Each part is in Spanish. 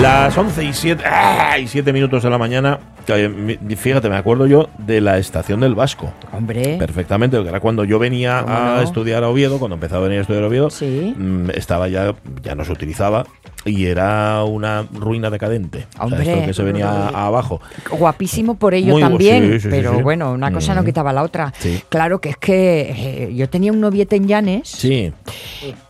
Las 11 y 7, ¡ah! y 7 minutos de la mañana. mi- Fíjate, me acuerdo yo de la estación del Vasco. Hombre. Perfectamente, porque era cuando yo venía ¿Cómo a no? estudiar a Oviedo, cuando empezaba a venir a estudiar a Oviedo, Sí. mm, estaba ya, ya no se utilizaba y era una ruina decadente. O sea, Hombre. esto que se venía abajo. Guapísimo por ello Muy también, sí, sí, sí, pero bueno, una cosa no quitaba la otra. Claro que es que eh, yo tenía un noviete en Llanes Sí,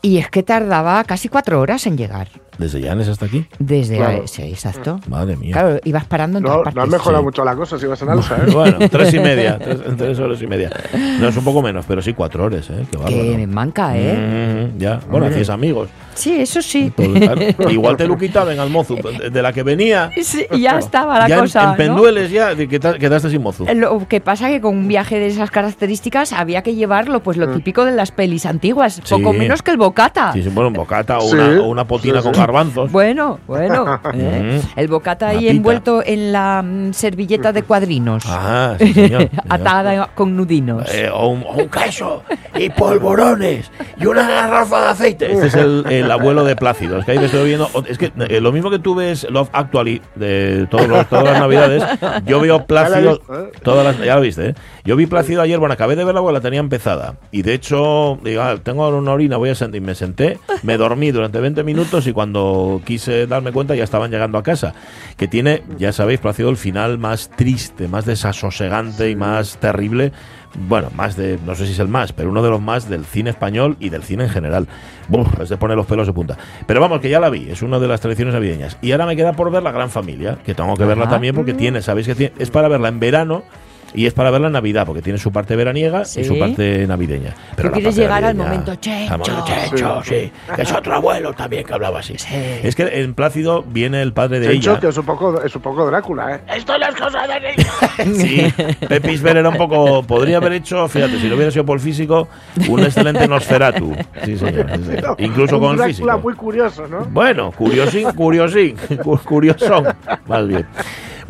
y es que tardaba casi cuatro horas en llegar. Desde Llanes hasta aquí. Desde Claro. sí, exacto. Madre mía. Claro, ibas parando en No, todas no has mejorado Sí. mucho la cosa si vas en alza, ¿eh? Bueno, tres y media, tres, tres horas y media. No es un poco menos, pero sí cuatro horas, ¿eh? Qué bárbaro. Que manca, ¿eh? Mm, ya, bueno, hacías amigos. Sí, eso sí. Pues, claro, igual te lo quitaban al mozo, de la que venía. Sí, ya estaba la ya en- cosa. en, ¿no? Pendueles ya que ta- quedaste sin mozo. Lo que pasa que con un viaje de esas características había que llevarlo, pues lo típico de las pelis antiguas, Sí. poco menos que el bocata. Sí, sí, bueno, un bocata o, Sí. una, o una potina Sí, con garbanzos. Bueno, bueno. ¿eh? Mm. El bocata ahí envuelto en la mm, servilleta de cuadrinos. Ah, sí, señor. señor. Atada con nudinos. Eh, o, un, o un queso y polvorones y una garrafa de aceite. Este es el, el abuelo de Plácido. Es que ahí me estoy viendo. Es que eh, lo mismo que tú ves Love Actually de todos los- todas las navidades, yo veo Plácido. ¿eh? Todas las, ya lo viste, ¿eh? Yo vi Plácido ayer, bueno, acabé de verla porque la tenía empezada. Y de hecho, digo, ah, tengo ahora una orina, voy a sentir. Me senté, me dormí durante 20 minutos y cuando quise darme cuenta ya estaban llegando a casa. Que tiene, ya sabéis, Plácido el final más triste, más desasosegante y más terrible. Bueno, más de, no sé si es el más, pero uno de los más del cine español y del cine en general. Buf, es de poner los pelos de punta. Pero vamos, que ya la vi, es una de las tradiciones navideñas. Y ahora me queda por ver La Gran Familia, que tengo que verla Ajá. también porque tiene, sabéis que tiene, es para verla en verano y es para verla en Navidad, porque tiene su parte veraniega Sí. y su parte navideña. Pero la quieres parte llegar al navideña- momento Checho. Al momento Checho, sí. Que es otro abuelo también que hablaba así. Es que en Plácido viene el padre de Chencho, ella. que es un poco, es un poco Drácula, ¿eh? Esto es cosas de Sí, Pepis Ver era un poco. Podría haber hecho, fíjate, si no hubiera sido por el físico, un excelente Nosferatu. Sí, señor. sí, señor. Incluso un con el Drácula físico. muy curioso, ¿no? Bueno, curiosín, curiosín, cu- curiosón. Más bien.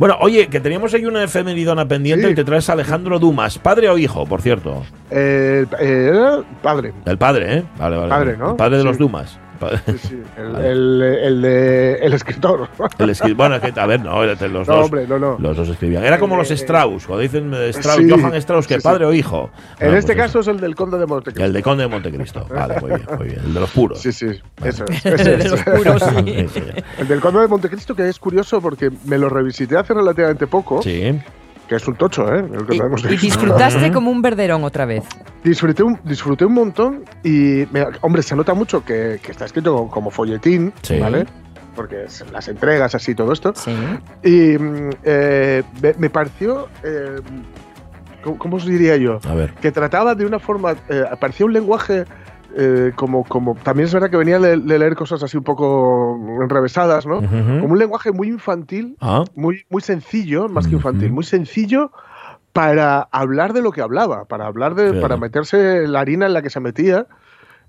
Bueno, oye, que teníamos ahí una efemeridona pendiente Sí. y te traes a Alejandro Dumas, padre o hijo, por cierto. Eh, eh, padre. El padre, ¿eh? Vale, vale. Padre. ¿no? El padre de los. Dumas. Pa- Sí, sí, el, el, el de, el escritor. El escri- bueno, es que, a ver, no, los No, dos. hombre, no, no. Los dos escribían. Era como los Eh, Strauss, cuando dicen eh, Strauss, sí, Johann Strauss, que padre o hijo. En Bueno, este pues caso es el del conde de Montecristo. El de Conde de Montecristo. Vale, muy bien, muy bien. El de los puros. Sí, sí, Vale. eso es. ese De los puros. El del conde de Montecristo, que es curioso porque me lo revisité hace relativamente poco, Sí. Que es un tocho, ¿eh? El Y, disfrutaste como un verderón otra vez. Disfruté un, disfruté un montón y, me- hombre, se nota mucho que, que está escrito como, folletín, Sí. ¿vale? Porque las entregas, así, todo esto. Sí. Y mm, eh, me, me pareció, eh, ¿cómo, cómo os diría yo? A ver. Que trataba de una forma, eh, parecía un lenguaje eh, como, como, también es verdad que venía de, de leer cosas así un poco enrevesadas, ¿no? Ujú. Como un lenguaje muy infantil, Ah, muy, muy sencillo, más que infantil, muy sencillo para hablar de lo que hablaba, para hablar de, Claro. para meterse la harina en la que se metía.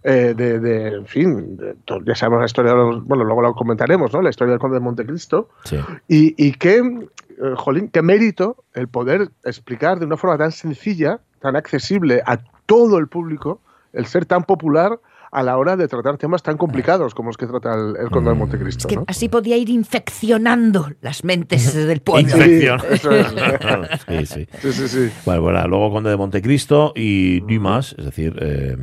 eh, de, de- en fin, de- ya sabemos la historia, de los- bueno, luego lo comentaremos, ¿no? La historia del conde de Montecristo. sí. Y, y qué, eh, jolín, qué mérito el poder explicar de una forma tan sencilla, tan accesible a todo el público, el ser tan popular a la hora de tratar temas tan complicados como los que trata el, el conde de Mm. Montecristo. Es que ¿no? así podía ir infeccionando las mentes del pueblo. Infección. eso es. sí, sí. Sí, sí, sí. Bueno, bueno, luego Conde de Montecristo y Dumas, es decir, eh,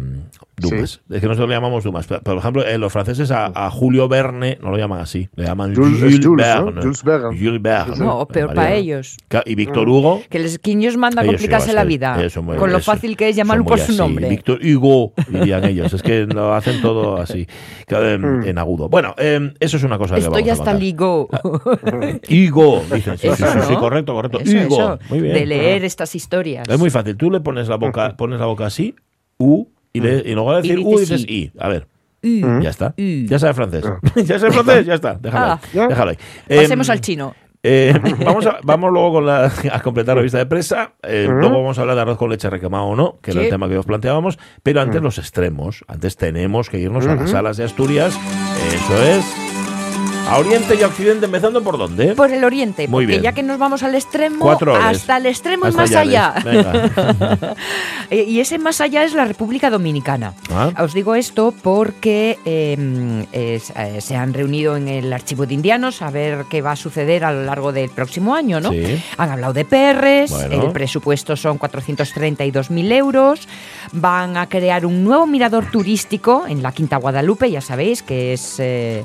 Dumas. Es que nosotros le llamamos Dumas. Por por ejemplo, eh, los franceses a, a Julio Verne no lo llaman así, le llaman Jules- Jules, es Jules, ¿no? Verne. Jules Verne. Jules Verne. No, peor María. para ellos. Y Víctor Hugo. Que les quiños manda a Ellos complicarse sí, la sí, vida. son muy- con lo eso- fácil que es llamarlo por su así. nombre. Víctor Hugo, dirían ellos. Es que lo hacen todo así, en, Mm. en agudo. Bueno, eh, eso es una cosa que Esto vamos ya a está contar. ligó. Higo, dicen. Sí, sí, Eso, sí, sí, ¿no? correcto, correcto. Eso, Higo. eso, Muy bien. de leer estas historias. Es muy fácil. Tú le pones la boca, pones la boca así, U, y, le, y luego de decir Y U dices I. A ver, Mm. ya está. Mm. Ya sabe francés. ya sabe francés, ya está. Déjalo Ah. ahí. Déjalo ahí. Em, Pasemos al chino. Eh, vamos, a, vamos luego con la, a completar la vista de presa. Eh, Ujú. Luego vamos a hablar de arroz con leche recamado o no, que era Sí. el tema que os planteábamos. Pero antes los extremos. Antes tenemos que irnos a las salas de Asturias. Eso es. A Oriente y a Occidente, empezando por dónde? Por el oriente, Muy porque bien. ya que nos vamos al extremo, Cuatro horas. hasta el extremo Hasta y más allá. Eh, y ese más allá es la República Dominicana. Ah. Os digo esto porque eh, es- eh, se han reunido en el archivo de indianos a ver qué va a suceder a lo largo del próximo año, ¿no? Sí. Han hablado de perres, Bueno. el presupuesto son 432.000 euros, van a crear un nuevo mirador turístico en la Quinta Guadalupe, ya sabéis que es eh,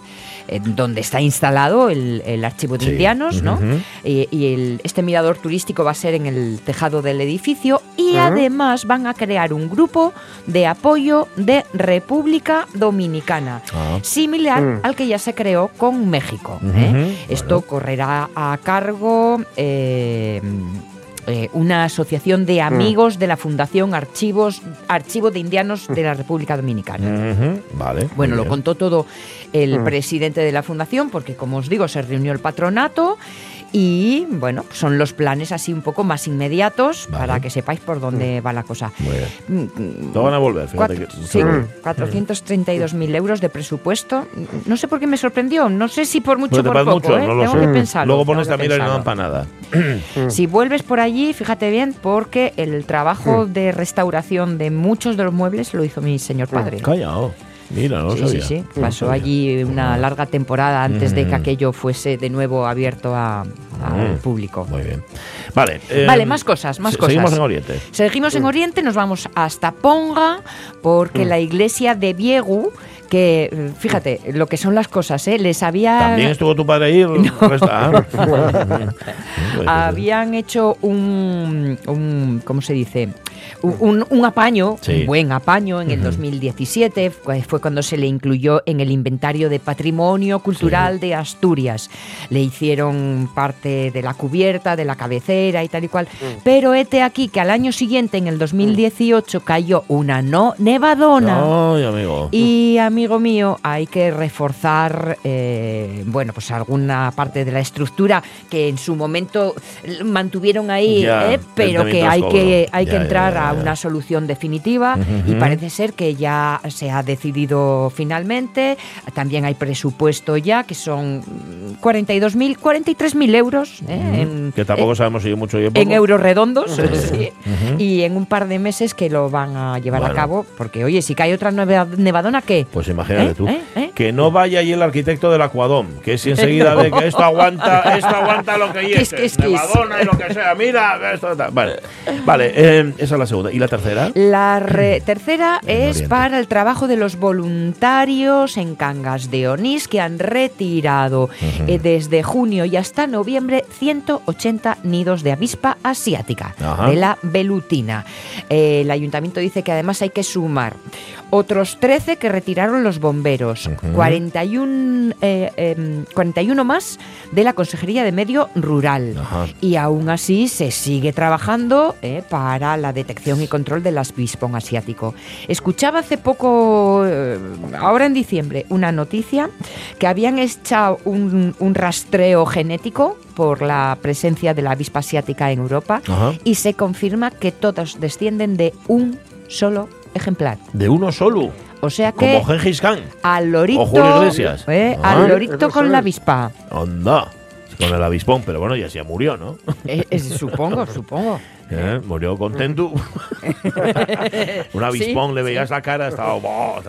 donde está instalado el, el archivo de Sí. indianos, ¿no? Y, y el- este mirador turístico va a ser en el tejado del edificio y Ujú. además van a crear un grupo de apoyo de República Dominicana, Ah. similar Mm. al que ya se creó con México. ¿eh? bueno. Esto correrá a cargo eh, eh, una asociación de amigos de la Fundación Archivos, Archivo de Indianos de la República Dominicana. Vale. Bueno, lo contó todo el Mm. presidente de la fundación, porque como os digo, se reunió el patronato y bueno, son los planes así un poco más inmediatos Vale. para que sepáis por dónde va la cosa. Muy bien. Mm, mm, No van a volver, fíjate. cuatro- que- sí, Mm. 432.000 euros de presupuesto. No sé por qué me sorprendió. No sé si por mucho o por poco. mucho, ¿eh? no lo Tengo sé. que pensarlo. Luego pones que a mirar y no dan para nada. Si vuelves por allí, fíjate bien, porque el trabajo de restauración de muchos de los muebles lo hizo mi señor padre. Callao. Mira, no sí, sí, sabía. sí. No Pasó allí una larga temporada antes de Mm. que aquello fuese de nuevo abierto a- al Mm. público. Muy bien. Vale. eh, Vale, más cosas, más se- cosas. Seguimos en Oriente. Seguimos en Oriente, nos vamos hasta Ponga, porque Mm. la iglesia de Viegu, que fíjate lo que son las cosas, ¿eh? les había. También estuvo tu padre ahí. Resta- ah. Habían hecho un, un- ¿cómo se dice? Un, apaño, Sí. un buen apaño en el 2017, fue fue cuando se le incluyó en el inventario de patrimonio cultural de Asturias. Le hicieron parte de la cubierta, de la cabecera y tal y cual. Pero este aquí que al año siguiente, en el 2018, cayó una no nevadona. Ay, amigo. Y amigo mío, hay que reforzar, eh, bueno, pues alguna parte de la estructura que en su momento mantuvieron ahí, Ya, eh, pero que hay que hay Ya, que entrar ya, a una solución definitiva y parece ser que ya se ha decidido finalmente. También hay presupuesto ya que son mm, 42.000, 43.000 euros eh, en, que tampoco sabemos si mucho poco. en euros redondos sí, y en un par de meses que lo van a llevar Bueno. a cabo porque oye si cae otra nevadona qué Pues imagínate ¿Eh? tú. ¿Eh? ¿Eh? Que no vaya ahí el arquitecto del Acuadón, que si enseguida ve que esto aguanta, esto aguanta lo que Que es- hiese, que es- que es. nevadona y lo que sea, mira, esto. Vale, vale eh, esa es la segunda. ¿Y la tercera? La re- tercera es para el trabajo de los voluntarios en Cangas de Onís que han retirado eh, desde junio y hasta noviembre 180 nidos de avispa asiática Ajá. de la velutina. Eh, el ayuntamiento dice que además hay que sumar otros 13 que retiraron los bomberos, Ujú. 41, eh, em, 41 más de la Consejería de Medio Rural. Ajá. Y aún así se sigue trabajando eh, para la detección y control del avispón asiático. Escuchaba hace poco, eh, ahora en diciembre, una noticia que habían echado un, un rastreo genético por la presencia de la avispa asiática en Europa Ajá. y se confirma que todos descienden de un solo ejemplar. De uno solo, O sea que como Gengis Khan. al lorito, o Julio Iglesias. eh, Ah. al lorito con es. la avispa. Anda. Con el avispón, pero bueno, ya se murió, ¿no? Eh, eh, supongo, supongo. Eh, Murió contento. Un avispón, le veías la cara.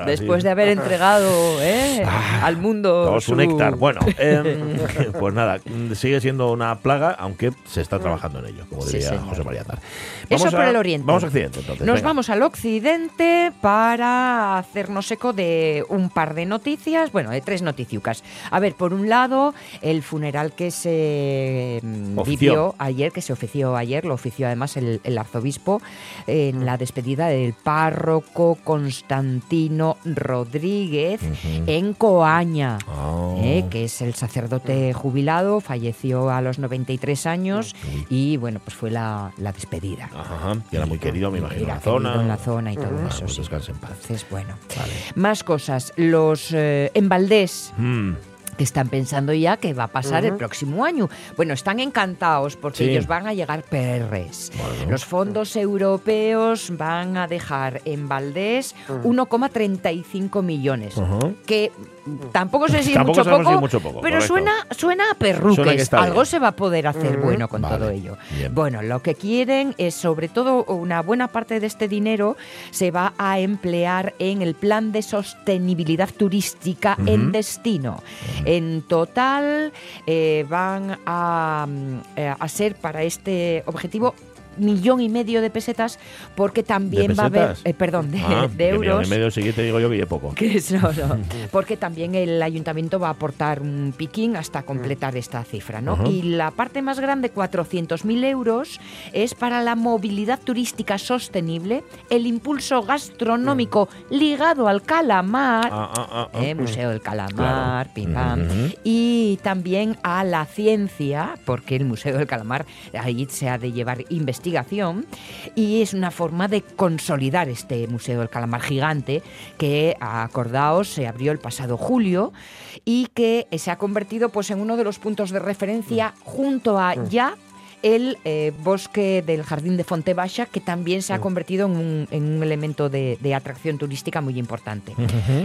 Después de haber entregado eh, al mundo Todo su néctar. Bueno, em, pues nada, sigue siendo una plaga, aunque se está trabajando en ello, como Sí, diría. José María Aznar. Eso por el oriente. Vamos a Occidente, entonces. Nos venga. vamos al occidente para hacernos eco de un par de noticias, bueno, de tres noticiucas. A ver, por un lado, el funeral que se mm, Ofició. vivió ayer, que se ofició ayer, lo ofició además el, el arzobispo en la despedida del párroco Constantino Rodríguez en Coaña. Ah. eh, que es el sacerdote jubilado, falleció a los 93 años y bueno, pues fue la, la despedida. Ajá, que era muy querido, me imagino, en la zona. en la zona y todo Ah, eso. pues sí. descanse en paz. Entonces, bueno. Vale. Más cosas. Los eh, en Valdés Mm, que están pensando ya que va a pasar el próximo año. Bueno, están encantados porque Sí. ellos van a llegar PRs. Bueno. Los fondos europeos van a dejar en Valdés 1,35 millones. Que tampoco sé si Tampoco mucho poco, si mucho poco, pero correcto. suena, suena a perruques. Algo bien. se va a poder hacer Ujú. bueno con Vale, todo ello. bien. Bueno, lo que quieren es sobre todo una buena parte de este dinero se va a emplear en el plan de sostenibilidad turística en destino. En total eh, van a, mm, eh, a ser para este objetivo millón y medio de pesetas porque también va a haber eh, perdón de, Ah, de que millón euros y medio siguiente digo yo que es poco. que es- no, no, porque también el ayuntamiento va a aportar un piquín hasta completar esta cifra, ¿no? Y la parte más grande, 400.000 euros, es para la movilidad turística sostenible, el impulso gastronómico ligado al calamar, Ah, ah. ¿eh? Museo del Calamar, Claro. pim pam, Ujú. y también a la ciencia, porque el Museo del Calamar ahí se ha de llevar investigación, y es una forma de consolidar este Museo del Calamar gigante que, acordaos, se abrió el pasado julio y que se ha convertido pues, en uno de los puntos de referencia junto a ya el eh, bosque del Jardín de Fontebasha, que también se ha convertido en un, en un elemento de, de atracción turística muy importante.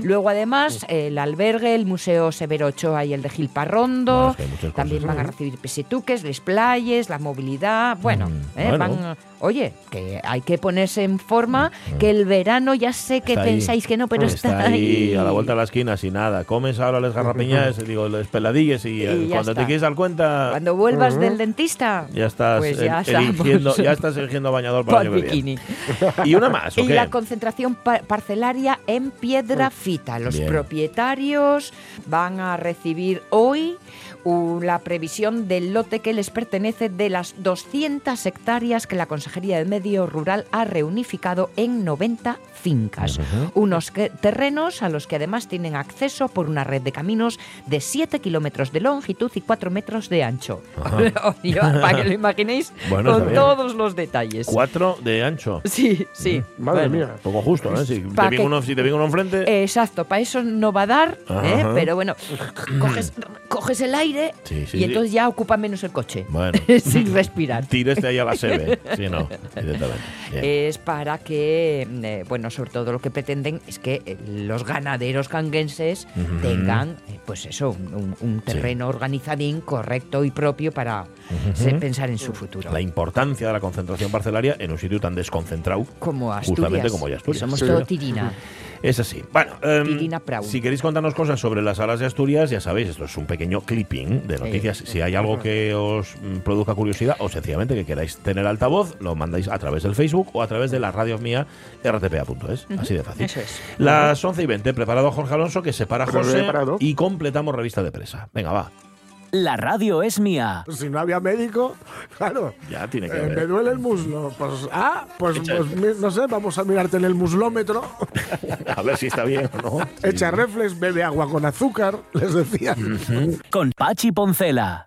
Luego, además, el albergue, el Museo Severo Ochoa y el de Gil Parrondo. Es que también van a recibir pesetuques, les playes, la movilidad. Bueno, Mm, eh, bueno. van- oye, que hay que ponerse en forma, que el verano ya sé que Mm. Ahí. pensáis que no, pero está, está ahí a la vuelta de la esquina sin nada. Comes ahora las garrapiñas, digo, las peladillas y, eh, Y cuando te quieres dar cuenta Cuando vuelvas del dentista, ya estás pues ya el- eligiendo, estamos. ya estás eligiendo bañador para el bikini. Y una más, ¿o Y la concentración pa- parcelaria en piedra fita. Los Bien. propietarios van a recibir hoy la previsión del lote que les pertenece de las 200 hectáreas que la Consejería de Medio Rural ha reunificado en 90 fincas. Unos que- terrenos a los que además tienen acceso por una red de caminos de 7 kilómetros de longitud y 4 metros de ancho. Oye, Para que lo imaginéis Bueno, con todos los detalles. Cuatro de ancho. Sí, sí. Madre Bueno. mía. Poco justo, ¿eh? Si te, que- uno, si te uno enfrente... Exacto, para eso no va a dar, ¿eh? Pero bueno, coges, coges el aire Sí, sí, y sí. entonces ya ocupa menos el coche, Bueno. sin respirar. Tíreste ahí a la sebe. Sí, no, directamente. Bien. Es para que, eh, bueno, sobre todo lo que pretenden es que eh, los ganaderos canguenses tengan, eh, pues eso, un, terreno organizadín, correcto y propio para pensar en su futuro. La importancia de la concentración parcelaria en un sitio tan desconcentrado. Como Asturias. Justamente como ya Asturias. Somos Sí. todo tirina. Es así. Bueno, Prau. si queréis contarnos cosas sobre las alas de Asturias, ya sabéis, esto es un pequeño clipping de noticias. Si hay algo que os mm, produzca curiosidad o sencillamente que queráis tener altavoz, lo mandáis a través del Facebook o a través de la radio mía rtpa.es. Así de fácil. Eso es. Las 11 y 20, preparado Jorge Alonso, que se para José y completamos revista de presa. Venga, va. La radio es mía. Si no había médico, claro. Ya tiene que eh, me ver. duele el muslo. Pues, ah, pues, pues, no sé, vamos a mirarte en el muslómetro. A ver si está bien o no. Echa reflex, bebe agua con azúcar, les decía. Con Pachi Poncela.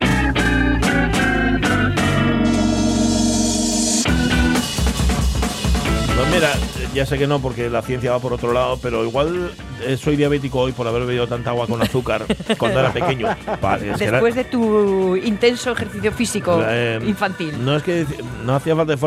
Pues mira, ya sé que no, porque la ciencia va por otro lado, pero igual eh, soy diabético hoy por haber bebido tanta agua con azúcar cuando era pequeño. Pa- es que era- Después de tu intenso ejercicio físico eh, infantil. No es que no hacía falta que fuera